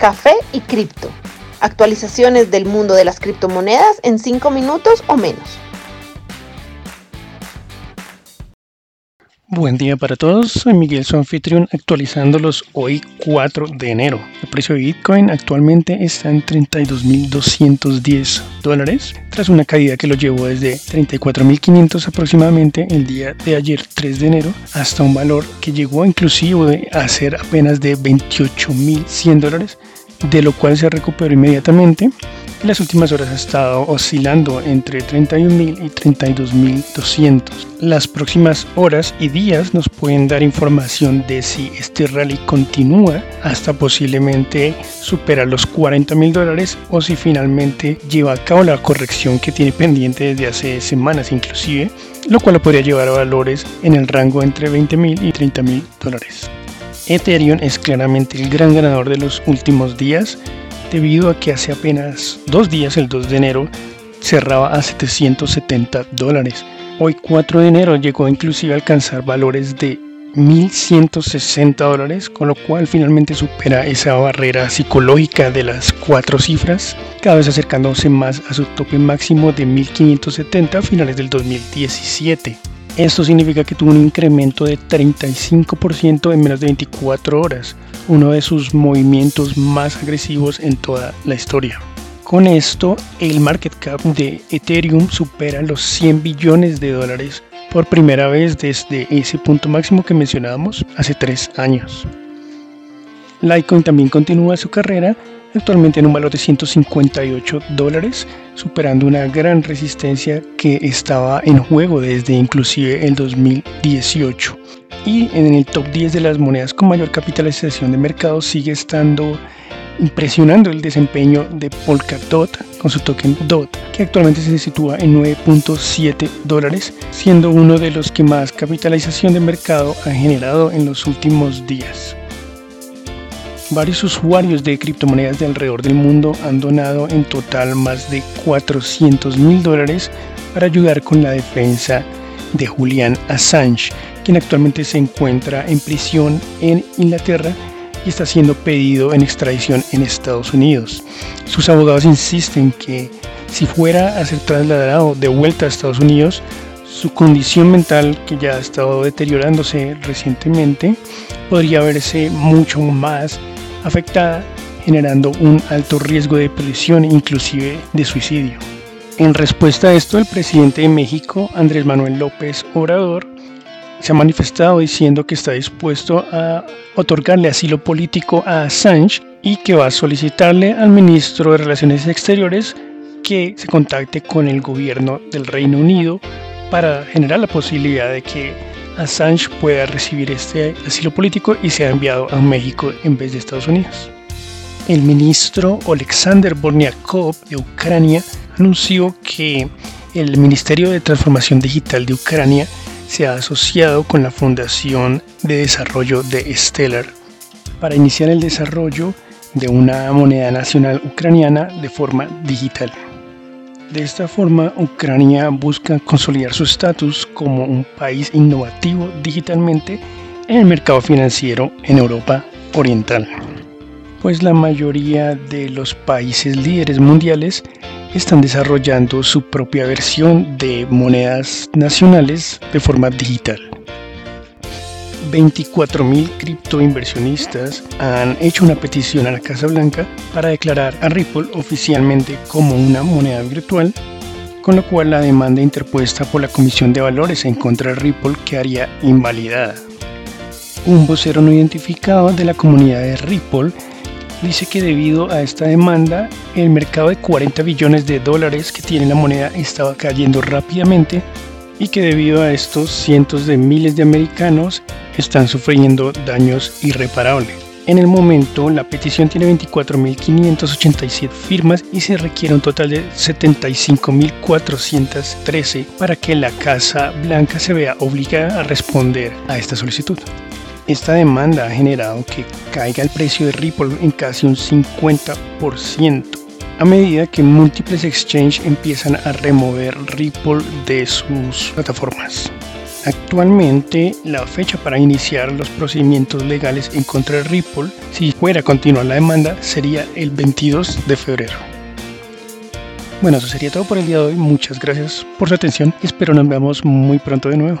café y cripto. Actualizaciones del mundo de las criptomonedas en 5 minutos o menos. Buen día para todos, soy Miguel, su anfitrión, actualizándolos hoy 4 de enero. El precio de Bitcoin actualmente está en 32.210 dólares, tras una caída que lo llevó desde 34.500 aproximadamente el día de ayer 3 de enero hasta un valor que llegó inclusive a ser apenas de 28.100 dólares, de lo cual se recuperó inmediatamente en las últimas horas ha estado oscilando entre 31.000 y 32.200. Las próximas horas y días nos pueden dar información de si este rally continúa hasta posiblemente superar los 40.000 dólares o si finalmente lleva a cabo la corrección que tiene pendiente desde hace semanas inclusive, lo cual podría llevar a valores en el rango entre 20.000 y 30.000 dólares. Ethereum es claramente el gran ganador de los últimos días debido a que hace apenas dos días, el 2 de enero, cerraba a 770 dólares. Hoy 4 de enero llegó inclusive a alcanzar valores de 1.160 dólares, con lo cual finalmente supera esa barrera psicológica de las cuatro cifras, cada vez acercándose más a su tope máximo de 1.570 a finales del 2017. Esto significa que tuvo un incremento de 35% en menos de 24 horas, uno de sus movimientos más agresivos en toda la historia. Con esto, el market cap de Ethereum supera los 100 billones de dólares por primera vez desde ese punto máximo que mencionábamos hace tres años. Litecoin también continúa su carrera actualmente en un valor de 158 dólares, superando una gran resistencia que estaba en juego desde inclusive el 2018. Y en el top 10 de las monedas con mayor capitalización de mercado sigue estando impresionando el desempeño de Polkadot con su token DOT, que actualmente se sitúa en 9.7 dólares, siendo uno de los que más capitalización de mercado ha generado en los últimos días. Varios usuarios de criptomonedas de alrededor del mundo han donado en total más de 400 mil dólares para ayudar con la defensa de Julian Assange, quien actualmente se encuentra en prisión en Inglaterra y está siendo pedido en extradición en Estados Unidos. Sus abogados insisten que si fuera a ser trasladado de vuelta a Estados Unidos, su condición mental, que ya ha estado deteriorándose recientemente, podría verse mucho más afectada, generando un alto riesgo de prisión, inclusive de suicidio. En respuesta a esto, el presidente de México, Andrés Manuel López Obrador, se ha manifestado diciendo que está dispuesto a otorgarle asilo político a Assange y que va a solicitarle al ministro de Relaciones Exteriores que se contacte con el gobierno del Reino Unido para generar la posibilidad de que Assange pueda recibir este asilo político y sea enviado a México en vez de Estados Unidos. El ministro Alexander Borniakov de Ucrania anunció que el Ministerio de Transformación Digital de Ucrania se ha asociado con la Fundación de Desarrollo de Stellar para iniciar el desarrollo de una moneda nacional ucraniana de forma digital. De esta forma, Ucrania busca consolidar su estatus como un país innovativo digitalmente en el mercado financiero en Europa Oriental. Pues la mayoría de los países líderes mundiales están desarrollando su propia versión de monedas nacionales de forma digital. 24.000 criptoinversionistas han hecho una petición a la Casa Blanca para declarar a Ripple oficialmente como una moneda virtual, con lo cual la demanda interpuesta por la Comisión de Valores en contra de Ripple quedaría invalidada. Un vocero no identificado de la comunidad de Ripple dice que debido a esta demanda, el mercado de 40 billones de dólares que tiene la moneda estaba cayendo rápidamente y que debido a estos cientos de miles de americanos están sufriendo daños irreparables. En el momento, la petición tiene 24.587 firmas y se requiere un total de 75.413 para que la Casa Blanca se vea obligada a responder a esta solicitud. Esta demanda ha generado que caiga el precio de Ripple en casi un 50% a medida que múltiples exchanges empiezan a remover Ripple de sus plataformas. Actualmente, la fecha para iniciar los procedimientos legales en contra de Ripple, si fuera a continuar la demanda, sería el 22 de febrero. Bueno, eso sería todo por el día de hoy. Muchas gracias por su atención espero nos veamos muy pronto de nuevo.